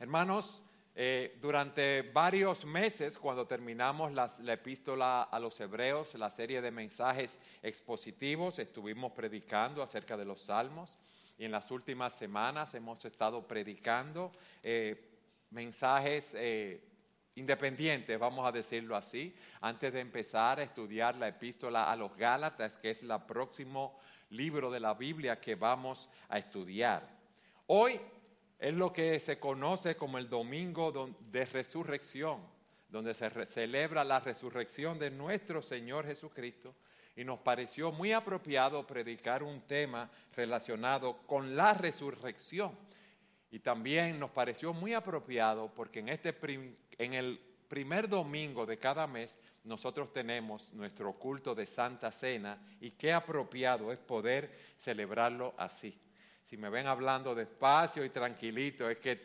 Hermanos, eh, durante varios meses, cuando terminamos la epístola a los hebreos, la serie de mensajes expositivos, estuvimos predicando acerca de los salmos y en las últimas semanas hemos estado predicando eh, mensajes eh, independientes, vamos a decirlo así, antes de empezar a estudiar la epístola a los Gálatas, que es el próximo libro de la Biblia que vamos a estudiar. Hoy es lo que se conoce como el domingo de resurrección, donde se celebra la resurrección de nuestro Señor Jesucristo. Y nos pareció muy apropiado predicar un tema relacionado con la resurrección. Y también nos pareció muy apropiado porque en, este en el primer domingo de cada mes nosotros tenemos nuestro culto de Santa Cena y qué apropiado es poder celebrarlo así. Si me ven hablando despacio y tranquilito, es que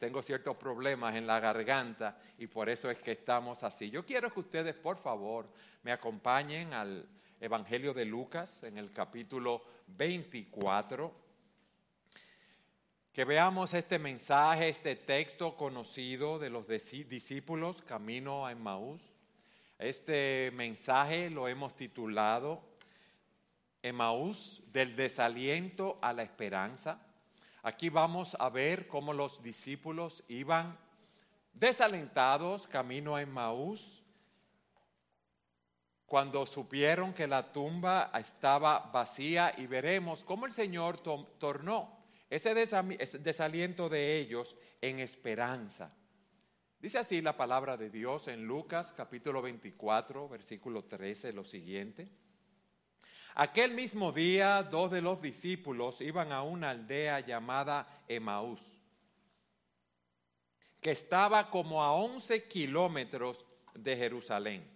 tengo ciertos problemas en la garganta y por eso es que estamos así. Yo quiero que ustedes, por favor, me acompañen al Evangelio de Lucas en el capítulo 24. Que veamos este mensaje, este texto conocido de los discípulos camino a Emmaús. Este mensaje lo hemos titulado Emaús, del desaliento a la esperanza. Aquí vamos a ver cómo los discípulos iban desalentados camino a Emaús cuando supieron que la tumba estaba vacía y veremos cómo el Señor tornó ese desaliento de ellos en esperanza. Dice así la palabra de Dios en Lucas capítulo 24, versículo 13, lo siguiente. Aquel mismo día, dos de los discípulos iban a una aldea llamada Emaús, que estaba como a 11 kilómetros de Jerusalén.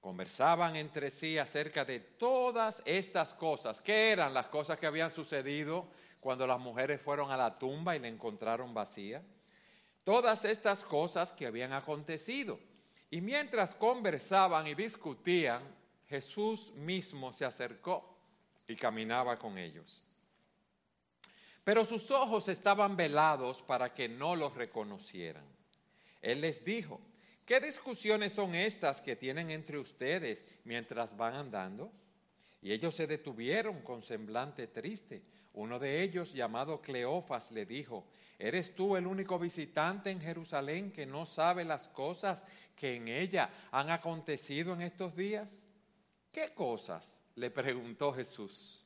Conversaban entre sí acerca de todas estas cosas. ¿Qué eran las cosas que habían sucedido cuando las mujeres fueron a la tumba y la encontraron vacía? Todas estas cosas que habían acontecido. Y mientras conversaban y discutían, Jesús mismo se acercó y caminaba con ellos. Pero sus ojos estaban velados para que no los reconocieran. Él les dijo, ¿qué discusiones son estas que tienen entre ustedes mientras van andando? Y ellos se detuvieron con semblante triste. Uno de ellos, llamado Cleofas, le dijo, ¿eres tú el único visitante en Jerusalén que no sabe las cosas que en ella han acontecido en estos días? ¿Qué cosas? le preguntó Jesús.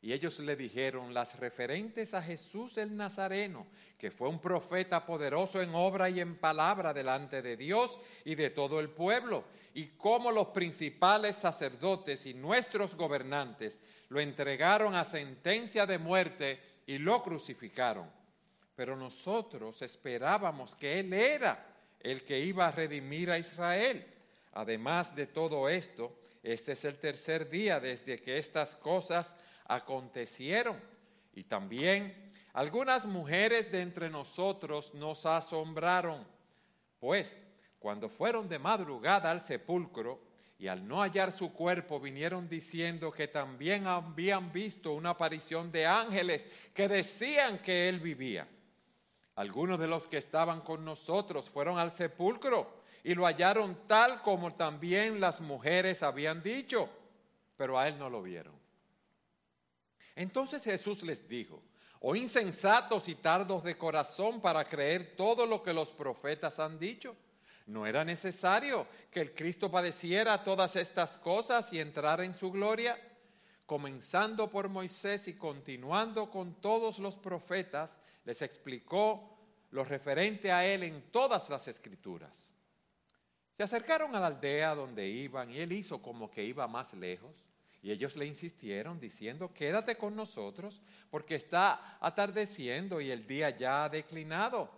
Y ellos le dijeron las referentes a Jesús el Nazareno, que fue un profeta poderoso en obra y en palabra delante de Dios y de todo el pueblo, y cómo los principales sacerdotes y nuestros gobernantes lo entregaron a sentencia de muerte y lo crucificaron. Pero nosotros esperábamos que Él era el que iba a redimir a Israel. Además de todo esto, este es el tercer día desde que estas cosas acontecieron. Y también algunas mujeres de entre nosotros nos asombraron, pues cuando fueron de madrugada al sepulcro y al no hallar su cuerpo vinieron diciendo que también habían visto una aparición de ángeles que decían que él vivía. Algunos de los que estaban con nosotros fueron al sepulcro y lo hallaron tal como también las mujeres habían dicho, pero a él no lo vieron. Entonces Jesús les dijo, oh insensatos y tardos de corazón para creer todo lo que los profetas han dicho. ¿No era necesario que el Cristo padeciera todas estas cosas y entrara en su gloria? Comenzando por Moisés y continuando con todos los profetas, les explicó lo referente a él en todas las escrituras. Se acercaron a la aldea donde iban y él hizo como que iba más lejos. Y ellos le insistieron diciendo, quédate con nosotros porque está atardeciendo y el día ya ha declinado.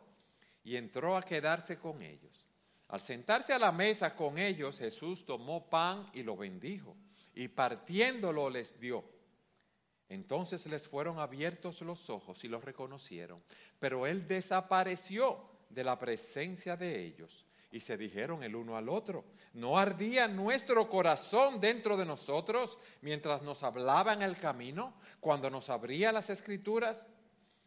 Y entró a quedarse con ellos. Al sentarse a la mesa con ellos, Jesús tomó pan y lo bendijo y partiéndolo les dio. Entonces les fueron abiertos los ojos y los reconocieron, pero él desapareció de la presencia de ellos y se dijeron el uno al otro, ¿no ardía nuestro corazón dentro de nosotros mientras nos hablaba en el camino, cuando nos abría las escrituras?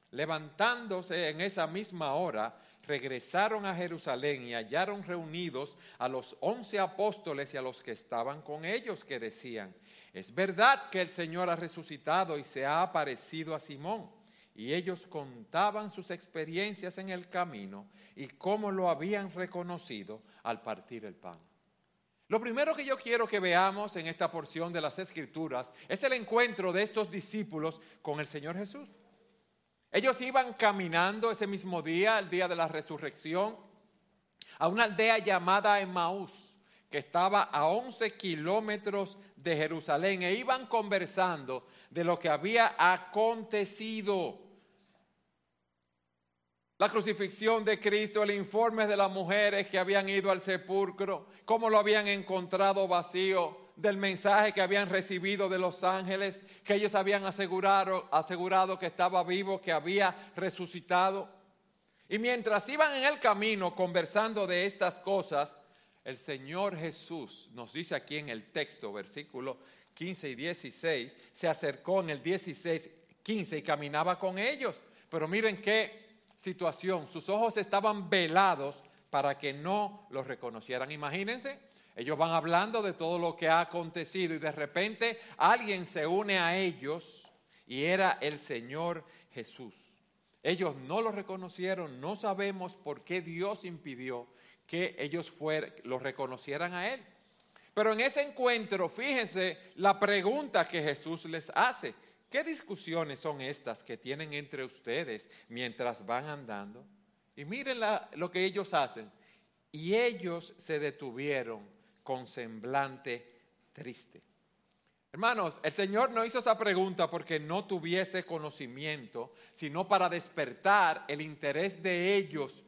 Levantándose en esa misma hora, regresaron a Jerusalén y hallaron reunidos a los once apóstoles y a los que estaban con ellos, que decían, es verdad que el Señor ha resucitado y se ha aparecido a Simón. Y ellos contaban sus experiencias en el camino y cómo lo habían reconocido al partir el pan. Lo primero que yo quiero que veamos en esta porción de las Escrituras es el encuentro de estos discípulos con el Señor Jesús. Ellos iban caminando ese mismo día, el día de la resurrección, a una aldea llamada Emmaús, que estaba a 11 kilómetros de Jerusalén, e iban conversando de lo que había acontecido. La crucifixión de Cristo, el informe de las mujeres que habían ido al sepulcro, cómo lo habían encontrado vacío, del mensaje que habían recibido de los ángeles, que ellos habían asegurado, asegurado que estaba vivo, que había resucitado. Y mientras iban en el camino conversando de estas cosas, el Señor Jesús nos dice aquí en el texto, versículo 15 y 16, se acercó en el 16, 15 y caminaba con ellos. Pero miren qué situación, sus ojos estaban velados para que no los reconocieran. Imagínense, ellos van hablando de todo lo que ha acontecido y de repente alguien se une a ellos y era el Señor Jesús. Ellos no lo reconocieron, no sabemos por qué Dios impidió que ellos lo reconocieran a Él. Pero en ese encuentro, fíjense la pregunta que Jesús les hace. ¿Qué discusiones son estas que tienen entre ustedes mientras van andando? Y miren lo que ellos hacen. Y ellos se detuvieron con semblante triste. Hermanos, el Señor no hizo esa pregunta porque no tuviese conocimiento, sino para despertar el interés de ellos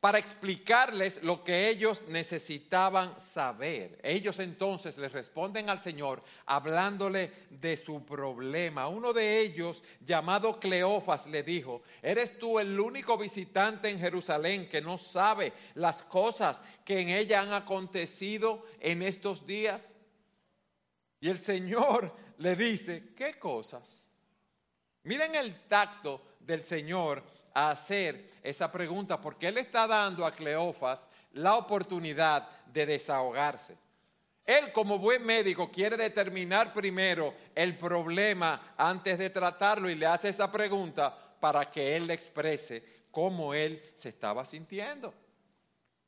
para explicarles lo que ellos necesitaban saber. Ellos entonces les responden al Señor hablándole de su problema. Uno de ellos, llamado Cleofas, le dijo, ¿eres tú el único visitante en Jerusalén que no sabe las cosas que en ella han acontecido en estos días? Y el Señor le dice, ¿qué cosas? Miren el tacto del Señor a hacer esa pregunta porque él está dando a Cleofas la oportunidad de desahogarse. Él como buen médico quiere determinar primero el problema antes de tratarlo y le hace esa pregunta para que él le exprese cómo él se estaba sintiendo.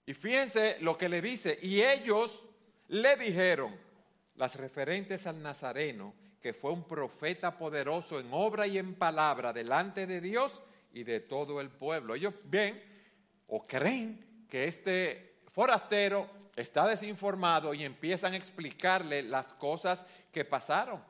Y fíjense lo que le dice, y ellos le dijeron, las referentes al Nazareno, que fue un profeta poderoso en obra y en palabra delante de Dios y de todo el pueblo. Ellos ven o creen que este forastero está desinformado y empiezan a explicarle las cosas que pasaron.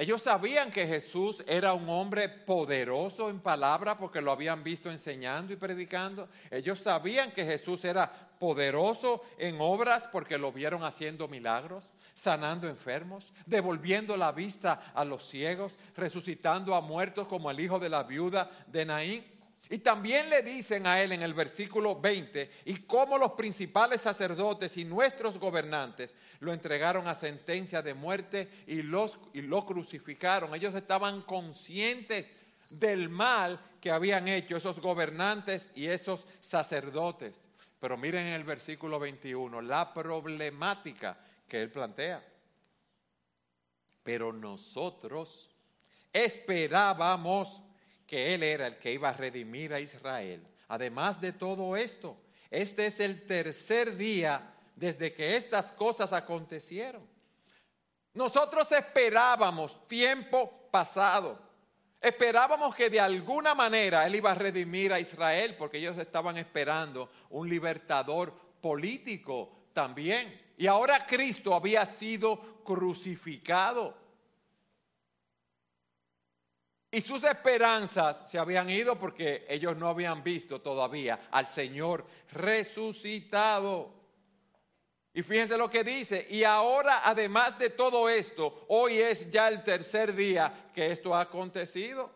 Ellos sabían que Jesús era un hombre poderoso en palabra porque lo habían visto enseñando y predicando. Ellos sabían que Jesús era poderoso en obras porque lo vieron haciendo milagros, sanando enfermos, devolviendo la vista a los ciegos, resucitando a muertos como el hijo de la viuda de Naín. Y también le dicen a él en el versículo 20, y cómo los principales sacerdotes y nuestros gobernantes lo entregaron a sentencia de muerte y, los, y lo crucificaron. Ellos estaban conscientes del mal que habían hecho esos gobernantes y esos sacerdotes. Pero miren en el versículo 21 la problemática que él plantea. Pero nosotros esperábamos que Él era el que iba a redimir a Israel. Además de todo esto, este es el tercer día desde que estas cosas acontecieron. Nosotros esperábamos tiempo pasado. Esperábamos que de alguna manera Él iba a redimir a Israel porque ellos estaban esperando un libertador político también. Y ahora Cristo había sido crucificado. Y sus esperanzas se habían ido porque ellos no habían visto todavía al Señor resucitado. Y fíjense lo que dice, y ahora además de todo esto, hoy es ya el tercer día que esto ha acontecido.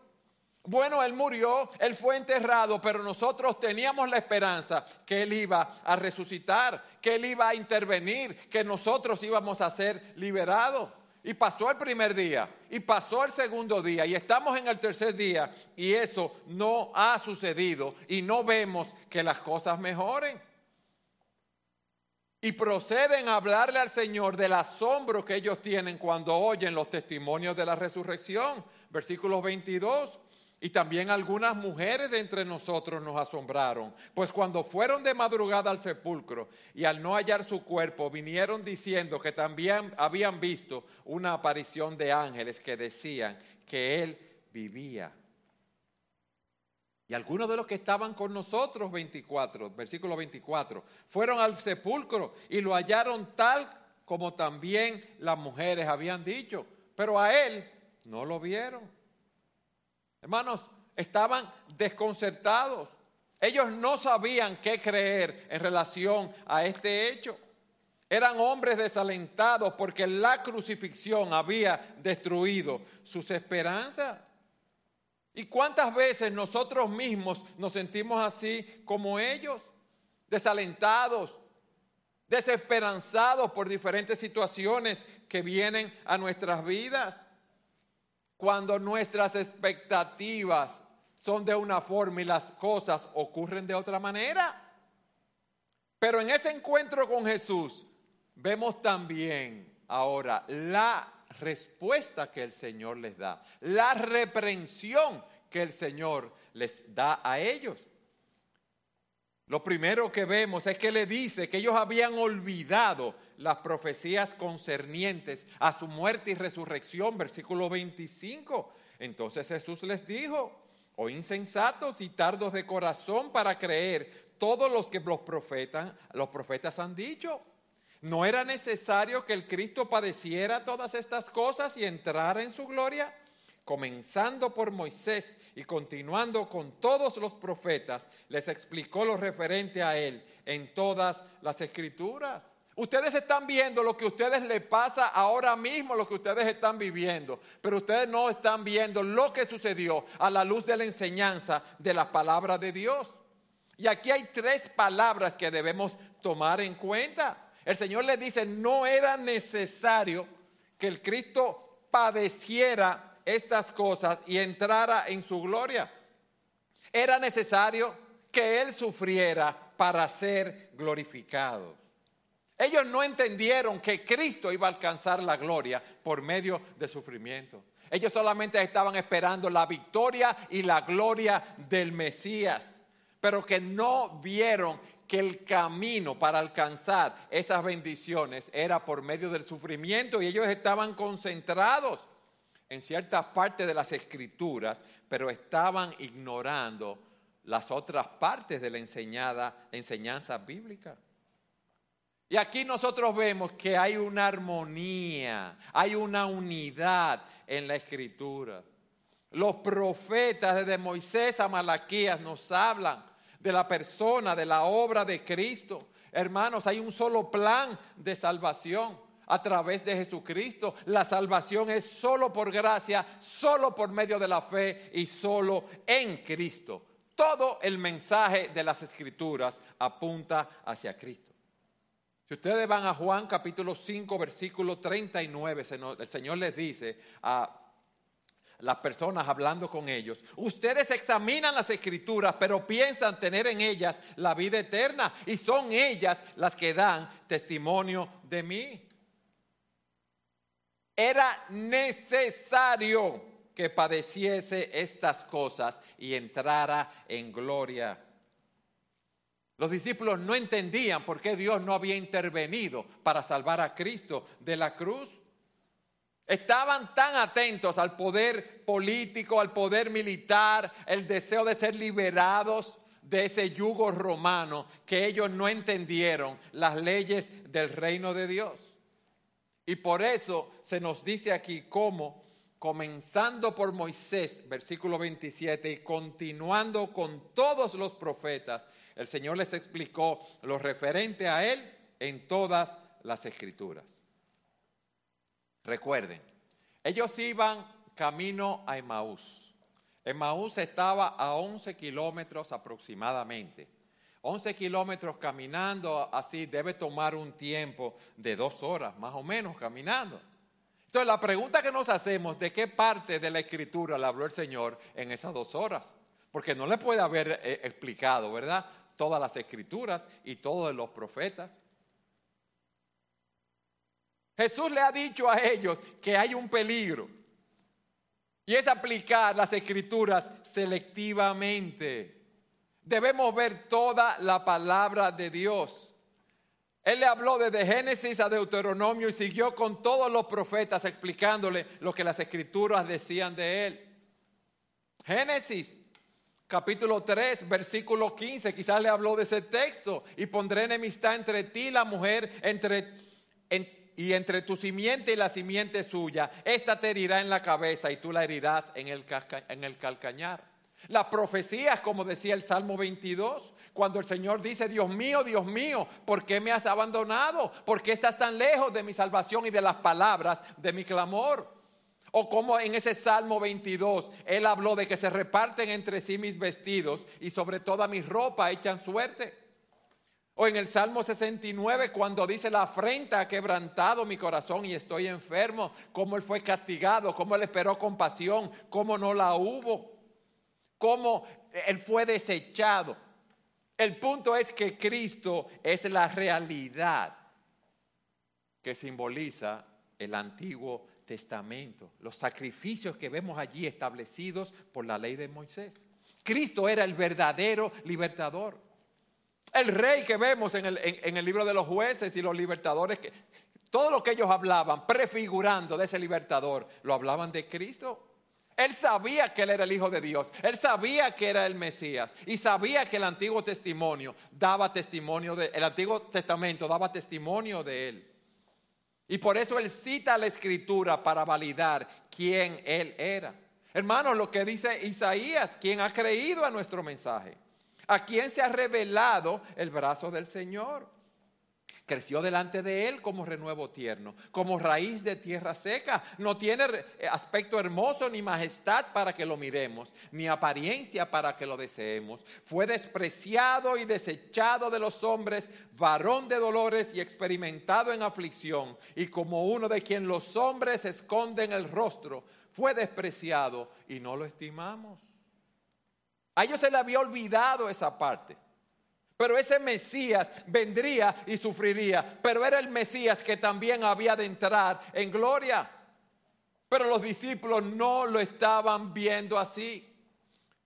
Bueno, Él murió, Él fue enterrado, pero nosotros teníamos la esperanza que Él iba a resucitar, que Él iba a intervenir, que nosotros íbamos a ser liberados. Y pasó el primer día, y pasó el segundo día, y estamos en el tercer día, y eso no ha sucedido, y no vemos que las cosas mejoren. Y proceden a hablarle al Señor del asombro que ellos tienen cuando oyen los testimonios de la resurrección. Versículo 22. Y también algunas mujeres de entre nosotros nos asombraron, pues cuando fueron de madrugada al sepulcro y al no hallar su cuerpo, vinieron diciendo que también habían visto una aparición de ángeles que decían que él vivía. Y algunos de los que estaban con nosotros, 24, versículo 24, fueron al sepulcro y lo hallaron tal como también las mujeres habían dicho, pero a él no lo vieron. Hermanos, estaban desconcertados. Ellos no sabían qué creer en relación a este hecho. Eran hombres desalentados porque la crucifixión había destruido sus esperanzas. ¿Y cuántas veces nosotros mismos nos sentimos así como ellos? Desalentados, desesperanzados por diferentes situaciones que vienen a nuestras vidas cuando nuestras expectativas son de una forma y las cosas ocurren de otra manera. Pero en ese encuentro con Jesús vemos también ahora la respuesta que el Señor les da, la reprensión que el Señor les da a ellos. Lo primero que vemos es que le dice que ellos habían olvidado las profecías concernientes a su muerte y resurrección, versículo 25. Entonces Jesús les dijo, oh insensatos y tardos de corazón para creer todos los que los profetas, los profetas han dicho. ¿No era necesario que el Cristo padeciera todas estas cosas y entrara en su gloria? Comenzando por Moisés y continuando con todos los profetas, les explicó lo referente a él en todas las escrituras. Ustedes están viendo lo que ustedes les pasa ahora mismo, lo que ustedes están viviendo, pero ustedes no están viendo lo que sucedió a la luz de la enseñanza de la palabra de Dios. Y aquí hay tres palabras que debemos tomar en cuenta. El Señor les dice, no era necesario que el Cristo padeciera estas cosas y entrara en su gloria. Era necesario que Él sufriera para ser glorificado. Ellos no entendieron que Cristo iba a alcanzar la gloria por medio de sufrimiento. Ellos solamente estaban esperando la victoria y la gloria del Mesías, pero que no vieron que el camino para alcanzar esas bendiciones era por medio del sufrimiento y ellos estaban concentrados en ciertas partes de las escrituras, pero estaban ignorando las otras partes de la enseñada, enseñanza bíblica. Y aquí nosotros vemos que hay una armonía, hay una unidad en la escritura. Los profetas desde Moisés a Malaquías nos hablan de la persona, de la obra de Cristo. Hermanos, hay un solo plan de salvación a través de Jesucristo. La salvación es solo por gracia, solo por medio de la fe y solo en Cristo. Todo el mensaje de las escrituras apunta hacia Cristo. Si ustedes van a Juan capítulo 5, versículo 39, el Señor les dice a las personas hablando con ellos, ustedes examinan las escrituras, pero piensan tener en ellas la vida eterna y son ellas las que dan testimonio de mí. Era necesario que padeciese estas cosas y entrara en gloria. Los discípulos no entendían por qué Dios no había intervenido para salvar a Cristo de la cruz. Estaban tan atentos al poder político, al poder militar, el deseo de ser liberados de ese yugo romano, que ellos no entendieron las leyes del reino de Dios. Y por eso se nos dice aquí cómo, comenzando por Moisés, versículo 27, y continuando con todos los profetas, el Señor les explicó lo referente a Él en todas las escrituras. Recuerden, ellos iban camino a Emaús. Emaús estaba a 11 kilómetros aproximadamente. 11 kilómetros caminando así debe tomar un tiempo de dos horas, más o menos, caminando. Entonces la pregunta que nos hacemos, ¿de qué parte de la escritura le habló el Señor en esas dos horas? Porque no le puede haber eh, explicado, ¿verdad? Todas las escrituras y todos los profetas. Jesús le ha dicho a ellos que hay un peligro y es aplicar las escrituras selectivamente. Debemos ver toda la palabra de Dios. Él le habló desde Génesis a Deuteronomio y siguió con todos los profetas explicándole lo que las escrituras decían de él. Génesis capítulo 3, versículo 15, quizás le habló de ese texto, y pondré enemistad entre ti y la mujer, entre, y entre tu simiente y la simiente suya. Esta te herirá en la cabeza y tú la herirás en el, en el calcañar. Las profecías, como decía el Salmo 22, cuando el Señor dice, Dios mío, Dios mío, ¿por qué me has abandonado? ¿Por qué estás tan lejos de mi salvación y de las palabras de mi clamor? O como en ese Salmo 22, Él habló de que se reparten entre sí mis vestidos y sobre toda mi ropa echan suerte. O en el Salmo 69, cuando dice, la afrenta ha quebrantado mi corazón y estoy enfermo, cómo Él fue castigado, cómo Él esperó compasión, cómo no la hubo, cómo Él fue desechado. El punto es que Cristo es la realidad que simboliza el Antiguo Testamento, los sacrificios que vemos allí establecidos por la ley de Moisés. Cristo era el verdadero libertador. El rey que vemos en el, libro de los jueces y los libertadores, que, todo lo que ellos hablaban, prefigurando de ese libertador, lo hablaban de Cristo. Él sabía que él era el Hijo de Dios, él sabía que era el Mesías y sabía que el Antiguo Testimonio daba testimonio de, el Antiguo Testamento daba testimonio de él. Y por eso él cita la escritura para validar quién él era. Hermanos, lo que dice Isaías, quien ha creído a nuestro mensaje, a quien se ha revelado el brazo del Señor. Creció delante de él como renuevo tierno, como raíz de tierra seca. No tiene aspecto hermoso ni majestad para que lo miremos, ni apariencia para que lo deseemos. Fue despreciado y desechado de los hombres, varón de dolores y experimentado en aflicción, y como uno de quien los hombres esconden el rostro, fue despreciado y no lo estimamos. A ellos se le había olvidado esa parte. Pero ese Mesías vendría y sufriría. Pero era el Mesías que también había de entrar en gloria. Pero los discípulos no lo estaban viendo así.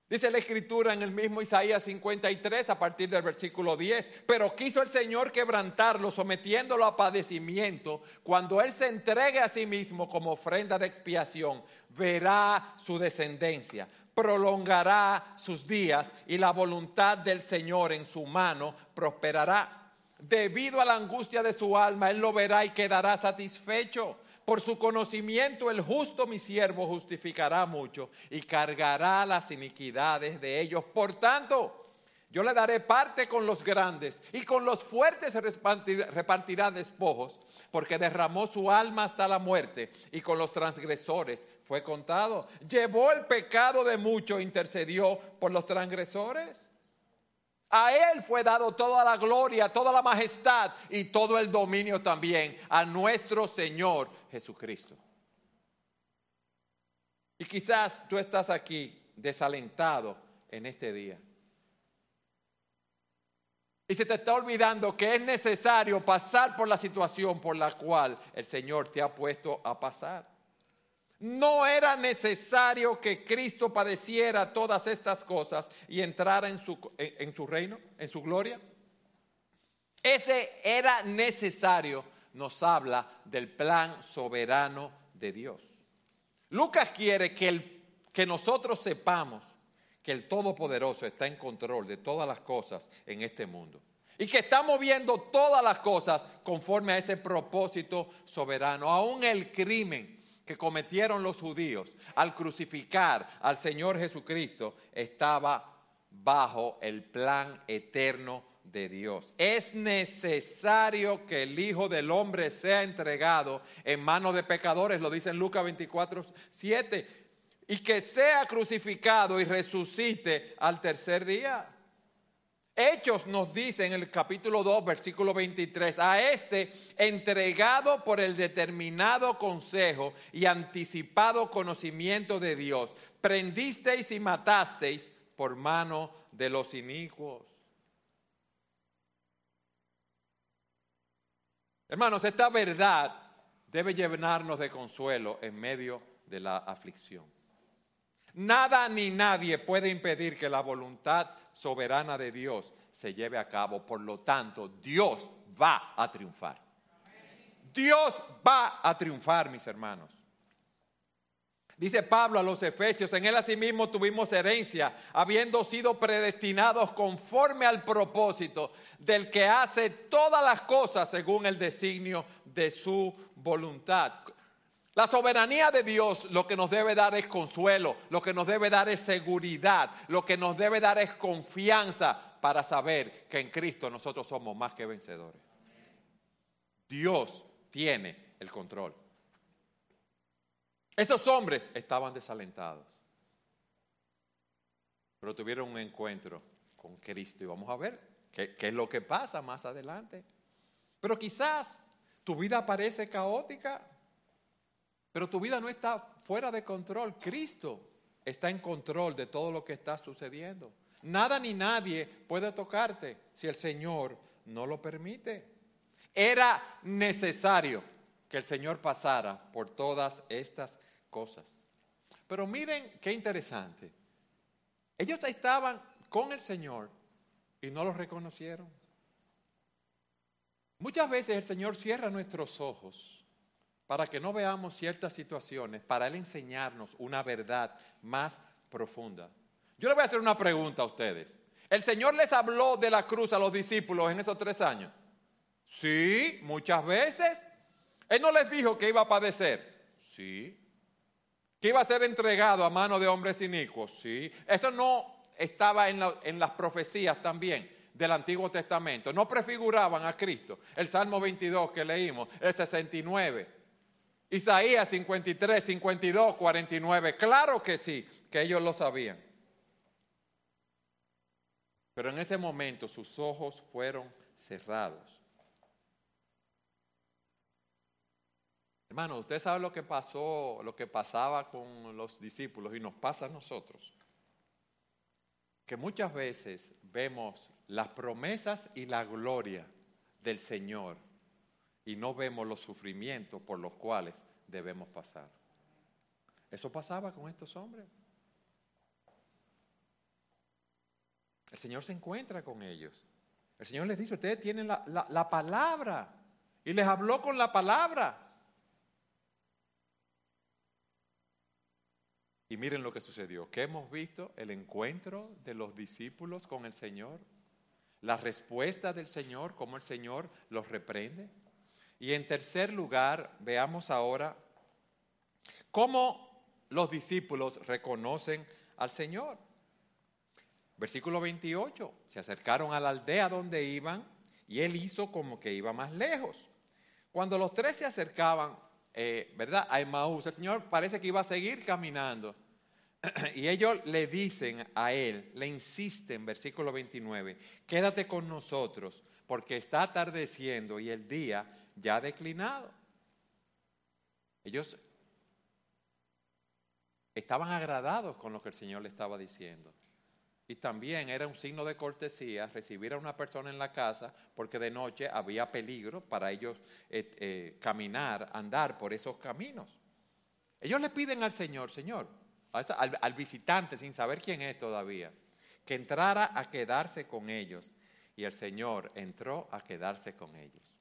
Dice la escritura en el mismo Isaías 53 a partir del versículo 10, pero quiso el Señor quebrantarlo sometiéndolo a padecimiento. Cuando Él se entregue a sí mismo como ofrenda de expiación, verá su descendencia prolongará sus días y la voluntad del Señor en su mano prosperará. Debido a la angustia de su alma, Él lo verá y quedará satisfecho. Por su conocimiento el justo mi siervo justificará mucho y cargará las iniquidades de ellos. Por tanto, yo le daré parte con los grandes y con los fuertes repartirá despojos porque derramó su alma hasta la muerte y con los transgresores fue contado. Llevó el pecado de muchos, intercedió por los transgresores. A Él fue dado toda la gloria, toda la majestad y todo el dominio también a nuestro Señor Jesucristo. Y quizás tú estás aquí desalentado en este día. Y se te está olvidando que es necesario pasar por la situación por la cual el Señor te ha puesto a pasar. No era necesario que Cristo padeciera todas estas cosas y entrara en su, en, su reino, en su gloria. Ese era necesario, nos habla del plan soberano de Dios. Lucas quiere que, el, que nosotros sepamos que el Todopoderoso está en control de todas las cosas en este mundo. Y que está moviendo todas las cosas conforme a ese propósito soberano. Aún el crimen que cometieron los judíos al crucificar al Señor Jesucristo estaba bajo el plan eterno de Dios. Es necesario que el Hijo del Hombre sea entregado en manos de pecadores, lo dice en Lucas 24, 7 y que sea crucificado y resucite al tercer día. Hechos nos dice en el capítulo 2, versículo 23, a este entregado por el determinado consejo y anticipado conocimiento de Dios, prendisteis y matasteis por mano de los inicuos. Hermanos, esta verdad debe llenarnos de consuelo en medio de la aflicción. Nada ni nadie puede impedir que la voluntad soberana de Dios se lleve a cabo. Por lo tanto, Dios va a triunfar. Dios va a triunfar, mis hermanos. Dice Pablo a los Efesios, en él asimismo tuvimos herencia, habiendo sido predestinados conforme al propósito del que hace todas las cosas según el designio de su voluntad. La soberanía de Dios lo que nos debe dar es consuelo, lo que nos debe dar es seguridad, lo que nos debe dar es confianza para saber que en Cristo nosotros somos más que vencedores. Dios tiene el control. Esos hombres estaban desalentados, pero tuvieron un encuentro con Cristo y vamos a ver qué, es lo que pasa más adelante. Pero quizás tu vida parece caótica, pero tu vida no está fuera de control. Cristo está en control de todo lo que está sucediendo. Nada ni nadie puede tocarte si el Señor no lo permite. Era necesario que el Señor pasara por todas estas cosas. Pero miren qué interesante. Ellos estaban con el Señor y no lo reconocieron. Muchas veces el Señor cierra nuestros ojos para que no veamos ciertas situaciones, para Él enseñarnos una verdad más profunda. Yo le voy a hacer una pregunta a ustedes. ¿El Señor les habló de la cruz a los discípulos en esos tres años? Sí, muchas veces. Él no les dijo que iba a padecer. Sí. Que iba a ser entregado a mano de hombres inicuos. Sí. Eso no estaba en, en las profecías también del Antiguo Testamento. No prefiguraban a Cristo. El Salmo 22 que leímos, el 69. Isaías 53, 52, 49. Claro que sí, que ellos lo sabían. Pero en ese momento sus ojos fueron cerrados. Hermano, usted sabe lo que pasó, lo que pasaba con los discípulos y nos pasa a nosotros. Que muchas veces vemos las promesas y la gloria del Señor y no vemos los sufrimientos por los cuales debemos pasar. Eso pasaba con estos hombres. El Señor se encuentra con ellos. El Señor les dice, ustedes tienen la, la palabra. Y les habló con la palabra. Y miren lo que sucedió. ¿Qué hemos visto? El encuentro de los discípulos con el Señor. La respuesta del Señor, cómo el Señor los reprende. Y en tercer lugar, veamos ahora cómo los discípulos reconocen al Señor. Versículo 28, se acercaron a la aldea donde iban y él hizo como que iba más lejos. Cuando los tres se acercaban, eh, ¿verdad? A Emmaús, el Señor parece que iba a seguir caminando. Y ellos le dicen a él, le insisten, versículo 29, quédate con nosotros porque está atardeciendo y el día ya declinado. Ellos estaban agradados con lo que el Señor le estaba diciendo. Y también era un signo de cortesía recibir a una persona en la casa porque de noche había peligro para ellos eh, eh, caminar, andar por esos caminos. Ellos le piden al Señor, Señor, al, al visitante sin saber quién es todavía, que entrara a quedarse con ellos. Y el Señor entró a quedarse con ellos.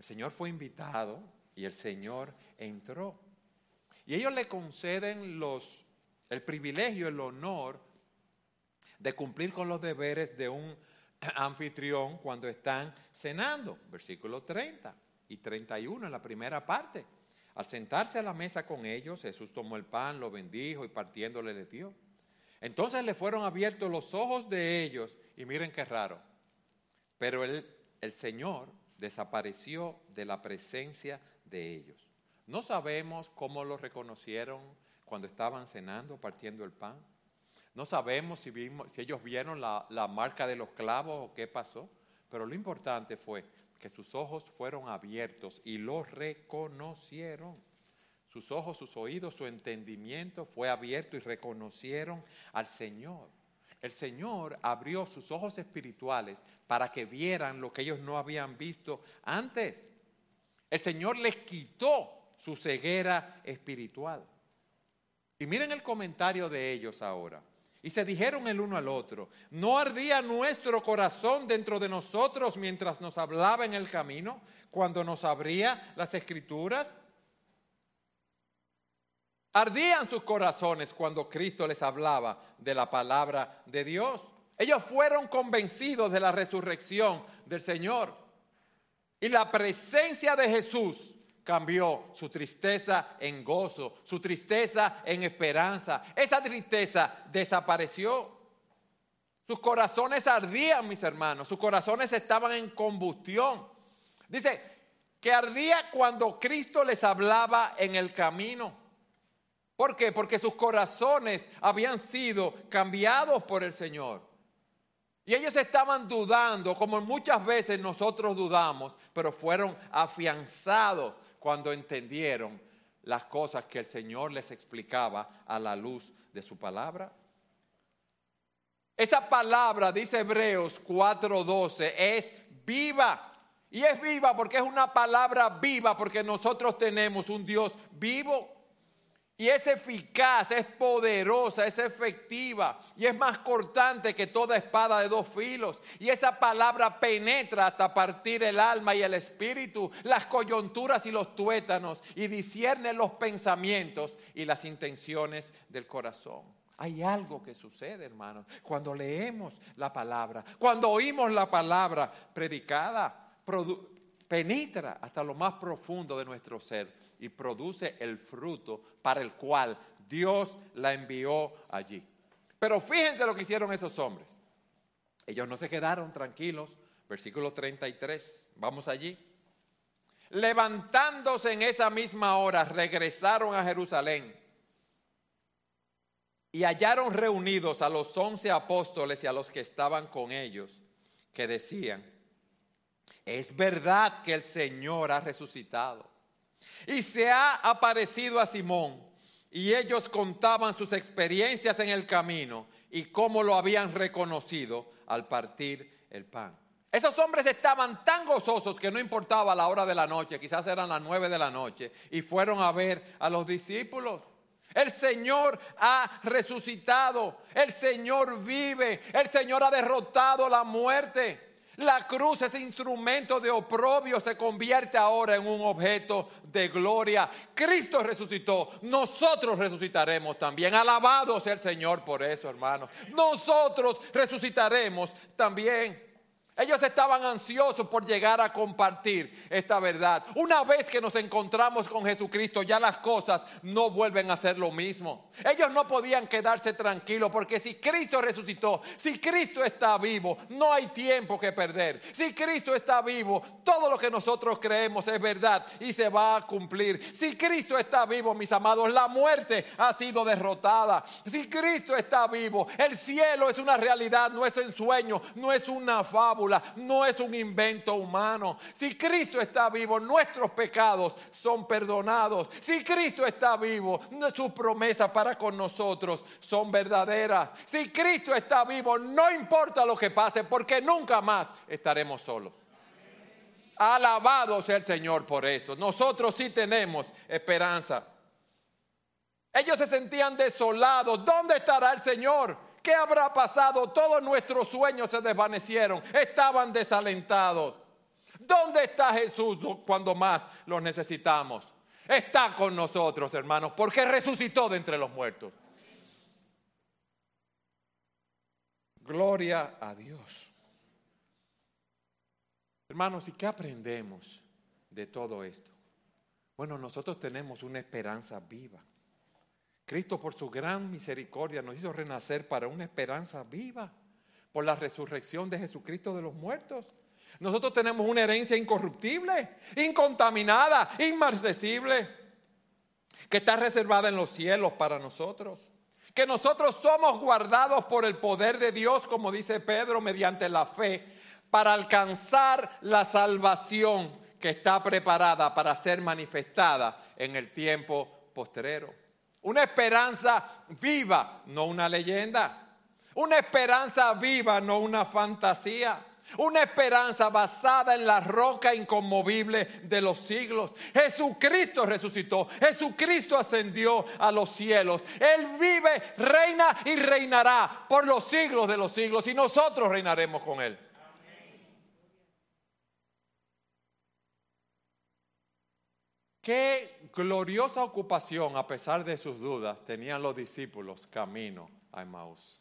El Señor fue invitado y el Señor entró. Y ellos le conceden los, el privilegio, el honor de cumplir con los deberes de un anfitrión cuando están cenando. Versículo 30 y 31 en la primera parte. Al sentarse a la mesa con ellos, Jesús tomó el pan, lo bendijo y partiéndole le dio. Entonces le fueron abiertos los ojos de ellos y miren qué raro. Pero el, el Señor desapareció de la presencia de ellos. No sabemos cómo lo reconocieron cuando estaban cenando, partiendo el pan. No sabemos si, vimos, si ellos vieron la, la marca de los clavos o qué pasó, pero lo importante fue que sus ojos fueron abiertos y lo reconocieron. Sus ojos, sus oídos, su entendimiento fue abierto y reconocieron al Señor. El Señor abrió sus ojos espirituales para que vieran lo que ellos no habían visto antes. El Señor les quitó su ceguera espiritual. Y miren el comentario de ellos ahora. Y se dijeron el uno al otro, ¿no ardía nuestro corazón dentro de nosotros mientras nos hablaba en el camino, cuando nos abría las escrituras? Ardían sus corazones cuando Cristo les hablaba de la palabra de Dios. Ellos fueron convencidos de la resurrección del Señor. Y la presencia de Jesús cambió su tristeza en gozo, su tristeza en esperanza. Esa tristeza desapareció. Sus corazones ardían, mis hermanos, sus corazones estaban en combustión. Dice que ardía cuando Cristo les hablaba en el camino. ¿Por qué? Porque sus corazones habían sido cambiados por el Señor. Y ellos estaban dudando, como muchas veces nosotros dudamos, pero fueron afianzados cuando entendieron las cosas que el Señor les explicaba a la luz de su palabra. Esa palabra, dice Hebreos 4:12, es viva. Y es viva porque es una palabra viva, porque nosotros tenemos un Dios vivo. Y es eficaz, es poderosa, es efectiva y es más cortante que toda espada de dos filos. Y esa palabra penetra hasta partir el alma y el espíritu, las coyunturas y los tuétanos y discierne los pensamientos y las intenciones del corazón. Hay algo que sucede, hermanos, cuando leemos la palabra, cuando oímos la palabra predicada, penetra hasta lo más profundo de nuestro ser y produce el fruto para el cual Dios la envió allí. Pero fíjense lo que hicieron esos hombres. Ellos no se quedaron tranquilos. Versículo 33. Vamos allí. Levantándose en esa misma hora, regresaron a Jerusalén y hallaron reunidos a los once apóstoles y a los que estaban con ellos, que decían, es verdad que el Señor ha resucitado y se ha aparecido a Simón. Y ellos contaban sus experiencias en el camino y cómo lo habían reconocido al partir el pan. Esos hombres estaban tan gozosos que no importaba la hora de la noche, quizás eran las nueve de la noche, y fueron a ver a los discípulos. El Señor ha resucitado, el Señor vive, el Señor ha derrotado la muerte. La cruz, ese instrumento de oprobio, se convierte ahora en un objeto de gloria. Cristo resucitó, nosotros resucitaremos también. Alabado sea el Señor por eso, hermanos. Nosotros resucitaremos también. Ellos estaban ansiosos por llegar a compartir esta verdad. Una vez que nos encontramos con Jesucristo, ya las cosas no vuelven a ser lo mismo. Ellos no podían quedarse tranquilos porque si Cristo resucitó, si Cristo está vivo, no hay tiempo que perder. Si Cristo está vivo, todo lo que nosotros creemos es verdad y se va a cumplir. Si Cristo está vivo, mis amados, la muerte ha sido derrotada. Si Cristo está vivo, el cielo es una realidad, no es un sueño, no es una fábula no es un invento humano. Si Cristo está vivo, nuestros pecados son perdonados. Si Cristo está vivo, sus promesas para con nosotros son verdaderas. Si Cristo está vivo, no importa lo que pase, porque nunca más estaremos solos. Alabado sea el Señor por eso. Nosotros sí tenemos esperanza. Ellos se sentían desolados. ¿Dónde estará el Señor? ¿Qué habrá pasado? Todos nuestros sueños se desvanecieron, estaban desalentados. ¿Dónde está Jesús cuando más lo necesitamos? Está con nosotros, hermanos, porque resucitó de entre los muertos. Gloria a Dios. Hermanos, ¿y qué aprendemos de todo esto? Bueno, nosotros tenemos una esperanza viva. Cristo por su gran misericordia nos hizo renacer para una esperanza viva por la resurrección de Jesucristo de los muertos. Nosotros tenemos una herencia incorruptible, incontaminada, inmarcesible, que está reservada en los cielos para nosotros. que nosotros somos guardados por el poder de Dios, como dice Pedro, mediante la fe, para alcanzar la salvación que está preparada para ser manifestada en el tiempo postrero. Una esperanza viva, no una leyenda. Una esperanza viva, no una fantasía. Una esperanza basada en la roca inconmovible de los siglos. Jesucristo resucitó. Jesucristo ascendió a los cielos. Él vive, reina y reinará por los siglos de los siglos. Y nosotros reinaremos con Él. Qué gloriosa ocupación, a pesar de sus dudas, tenían los discípulos camino a Emmaus.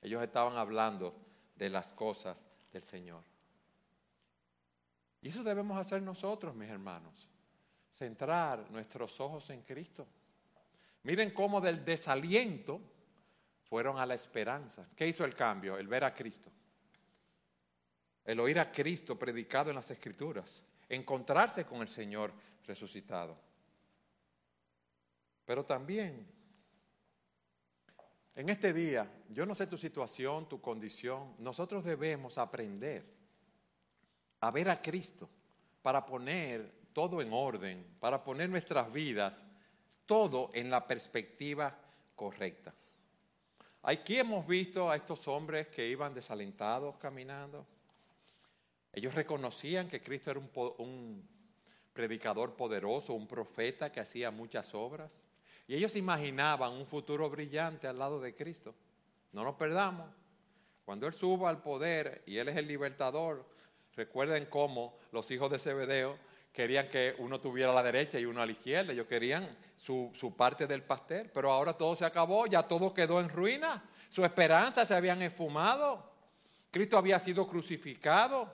Ellos estaban hablando de las cosas del Señor. Y eso debemos hacer nosotros, mis hermanos. Centrar nuestros ojos en Cristo. Miren cómo del desaliento fueron a la esperanza. ¿Qué hizo el cambio? El ver a Cristo. El oír a Cristo predicado en las Escrituras. Encontrarse con el Señor resucitado. Pero también, en este día, yo no sé tu situación, tu condición, nosotros debemos aprender a ver a Cristo para poner todo en orden, para poner nuestras vidas, todo en la perspectiva correcta. Aquí hemos visto a estos hombres que iban desalentados caminando. Ellos reconocían que Cristo era un, predicador poderoso, un profeta que hacía muchas obras. Y ellos imaginaban un futuro brillante al lado de Cristo. No nos perdamos. Cuando Él suba al poder y Él es el libertador, recuerden cómo los hijos de Zebedeo querían que uno tuviera a la derecha y uno a la izquierda. Ellos querían su, su parte del pastel. Pero ahora todo se acabó, ya todo quedó en ruina. Su esperanza se habían esfumado. Cristo había sido crucificado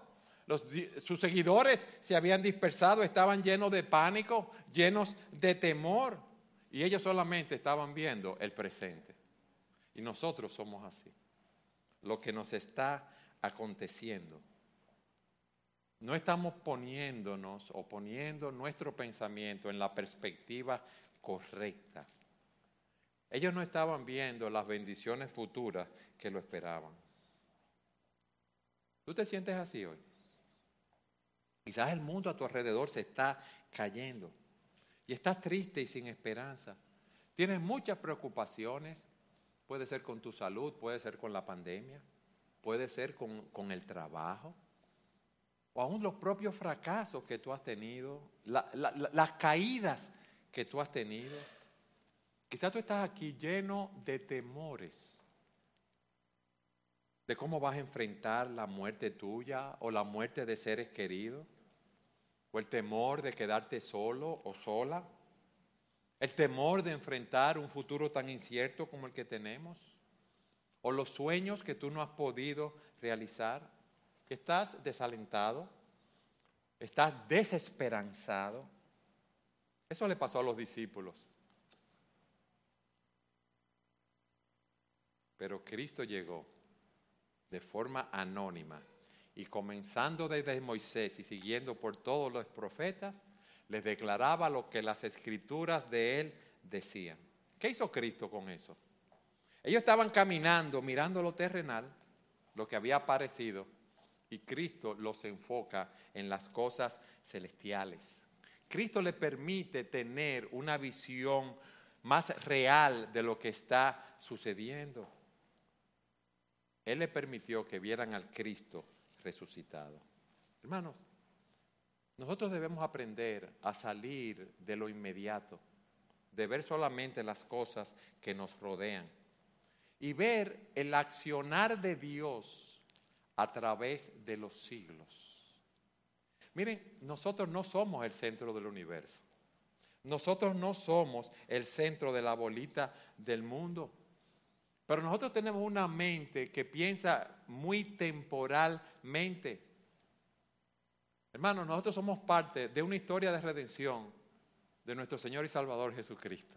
sus seguidores se habían dispersado, estaban llenos de pánico, llenos de temor. Y ellos solamente estaban viendo el presente. Y nosotros somos así. Lo que nos está aconteciendo. No estamos poniéndonos o poniendo nuestro pensamiento en la perspectiva correcta. Ellos no estaban viendo las bendiciones futuras que lo esperaban. ¿Tú te sientes así hoy? Quizás el mundo a tu alrededor se está cayendo y estás triste y sin esperanza. Tienes muchas preocupaciones. Puede ser con tu salud, puede ser con la pandemia, puede ser con, el trabajo, o aún los propios fracasos que tú has tenido, las caídas que tú has tenido. Quizás tú estás aquí lleno de temores de cómo vas a enfrentar la muerte tuya o la muerte de seres queridos, o el temor de quedarte solo o sola, el temor de enfrentar un futuro tan incierto como el que tenemos, o los sueños que tú no has podido realizar. Estás desalentado, estás desesperanzado. Eso le pasó a los discípulos. Pero Cristo llegó de forma anónima y comenzando desde Moisés y siguiendo por todos los profetas, les declaraba lo que las escrituras de él decían. ¿Qué hizo Cristo con eso? Ellos estaban caminando, mirando lo terrenal, lo que había aparecido, y Cristo los enfoca en las cosas celestiales. Cristo le permite tener una visión más real de lo que está sucediendo. Él le permitió que vieran al Cristo resucitado. Hermanos, nosotros debemos aprender a salir de lo inmediato, de ver solamente las cosas que nos rodean y ver el accionar de Dios a través de los siglos. Miren, nosotros no somos el centro del universo. Nosotros no somos el centro de la bolita del mundo. Pero nosotros tenemos una mente que piensa muy temporalmente. Hermanos, nosotros somos parte de una historia de redención de nuestro Señor y Salvador Jesucristo.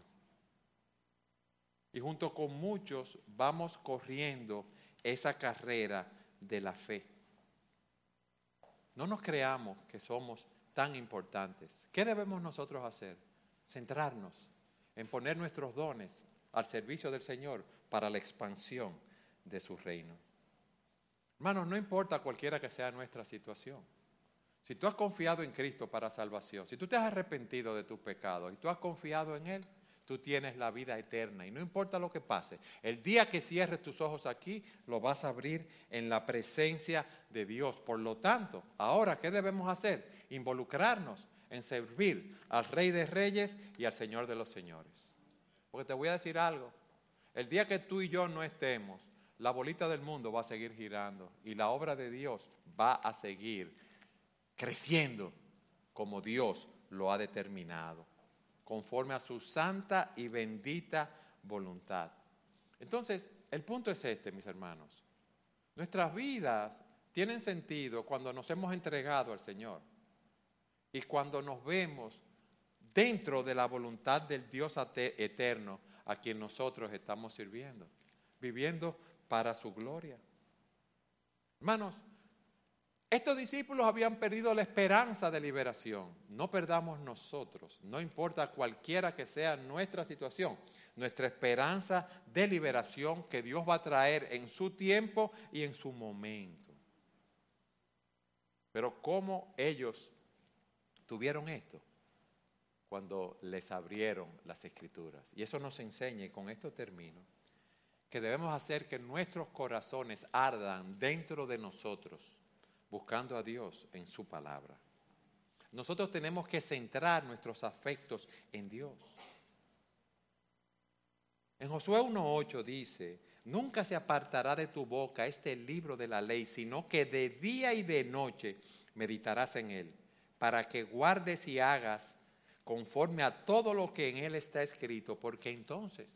Y junto con muchos vamos corriendo esa carrera de la fe. No nos creamos que somos tan importantes. ¿Qué debemos nosotros hacer? Centrarnos en poner nuestros dones al servicio del Señor para la expansión de su reino. Hermanos, no importa cualquiera que sea nuestra situación. Si tú has confiado en Cristo para salvación, si tú te has arrepentido de tus pecados y tú has confiado en Él, tú tienes la vida eterna. Y no importa lo que pase, el día que cierres tus ojos aquí, lo vas a abrir en la presencia de Dios. Por lo tanto, ahora, ¿qué debemos hacer? Involucrarnos en servir al Rey de Reyes y al Señor de los Señores. Porque te voy a decir algo, el día que tú y yo no estemos, la bolita del mundo va a seguir girando y la obra de Dios va a seguir creciendo como Dios lo ha determinado, conforme a su santa y bendita voluntad. Entonces, el punto es este, mis hermanos. Nuestras vidas tienen sentido cuando nos hemos entregado al Señor y cuando nos vemos dentro de la voluntad del Dios eterno a quien nosotros estamos sirviendo, viviendo para su gloria. Hermanos, estos discípulos habían perdido la esperanza de liberación. No perdamos nosotros, no importa cualquiera que sea nuestra situación, nuestra esperanza de liberación que Dios va a traer en su tiempo y en su momento. Pero ¿cómo ellos tuvieron esto? Cuando les abrieron las escrituras. Y eso nos enseña, y con esto termino, que debemos hacer que nuestros corazones ardan dentro de nosotros, buscando a Dios en su palabra. Nosotros tenemos que centrar nuestros afectos en Dios. En Josué 1.8 dice, nunca se apartará de tu boca este libro de la ley, sino que de día y de noche meditarás en él, para que guardes y hagas conforme a todo lo que en él está escrito, porque entonces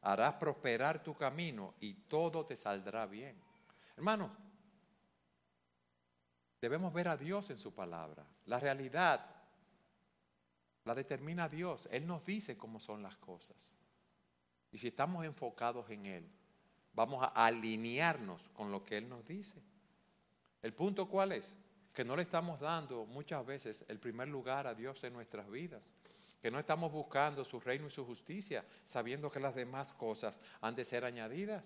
harás prosperar tu camino y todo te saldrá bien. Hermanos, debemos ver a Dios en su palabra. La realidad la determina Dios. Él nos dice cómo son las cosas. Y si estamos enfocados en Él, vamos a alinearnos con lo que Él nos dice. ¿El punto cuál es? Que no le estamos dando muchas veces el primer lugar a Dios en nuestras vidas que no estamos buscando su reino y su justicia, sabiendo que las demás cosas han de ser añadidas.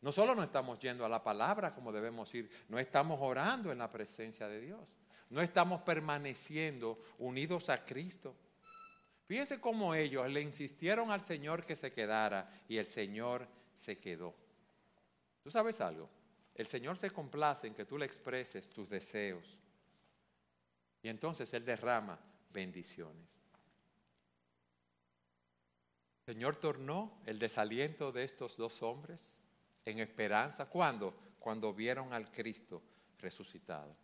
No solo no estamos yendo a la palabra como debemos ir, no estamos orando en la presencia de Dios, no estamos permaneciendo unidos a Cristo. Fíjense cómo ellos le insistieron al Señor que se quedara y el Señor se quedó. ¿Tú sabes algo? El Señor se complace en que tú le expreses tus deseos y entonces Él derrama bendiciones. El Señor tornó el desaliento de estos dos hombres en esperanza. ¿Cuándo? Cuando vieron al Cristo resucitado.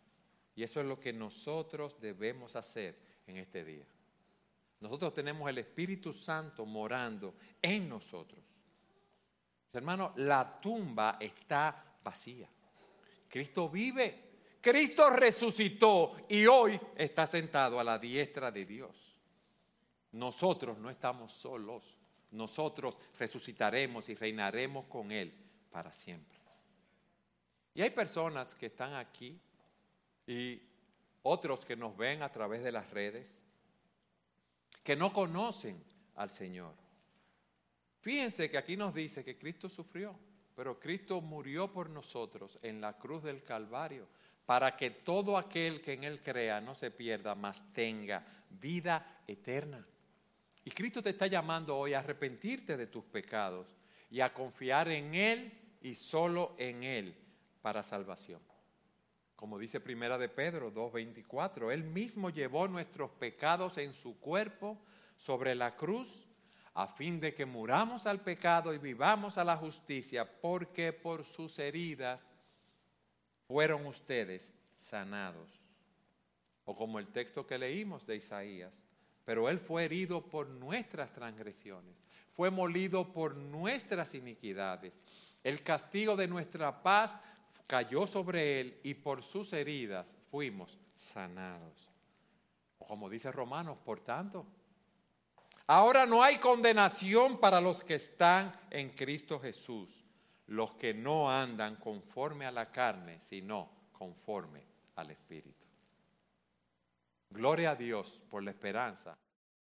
Y eso es lo que nosotros debemos hacer en este día. Nosotros tenemos el Espíritu Santo morando en nosotros. Hermano, la tumba está vacía. Cristo vive. Cristo resucitó y hoy está sentado a la diestra de Dios. Nosotros no estamos solos nosotros resucitaremos y reinaremos con Él para siempre. Y hay personas que están aquí y otros que nos ven a través de las redes, que no conocen al Señor. Fíjense que aquí nos dice que Cristo sufrió, pero Cristo murió por nosotros en la cruz del Calvario, para que todo aquel que en Él crea no se pierda, mas tenga vida eterna. Y Cristo te está llamando hoy a arrepentirte de tus pecados y a confiar en Él y solo en Él para salvación. Como dice Primera de Pedro 2.24, Él mismo llevó nuestros pecados en su cuerpo sobre la cruz a fin de que muramos al pecado y vivamos a la justicia, porque por sus heridas fueron ustedes sanados. O como el texto que leímos de Isaías, pero Él fue herido por nuestras transgresiones, fue molido por nuestras iniquidades. El castigo de nuestra paz cayó sobre Él y por sus heridas fuimos sanados. O como dice Romanos, por tanto, ahora no hay condenación para los que están en Cristo Jesús, los que no andan conforme a la carne, sino conforme al Espíritu. Gloria a Dios por la esperanza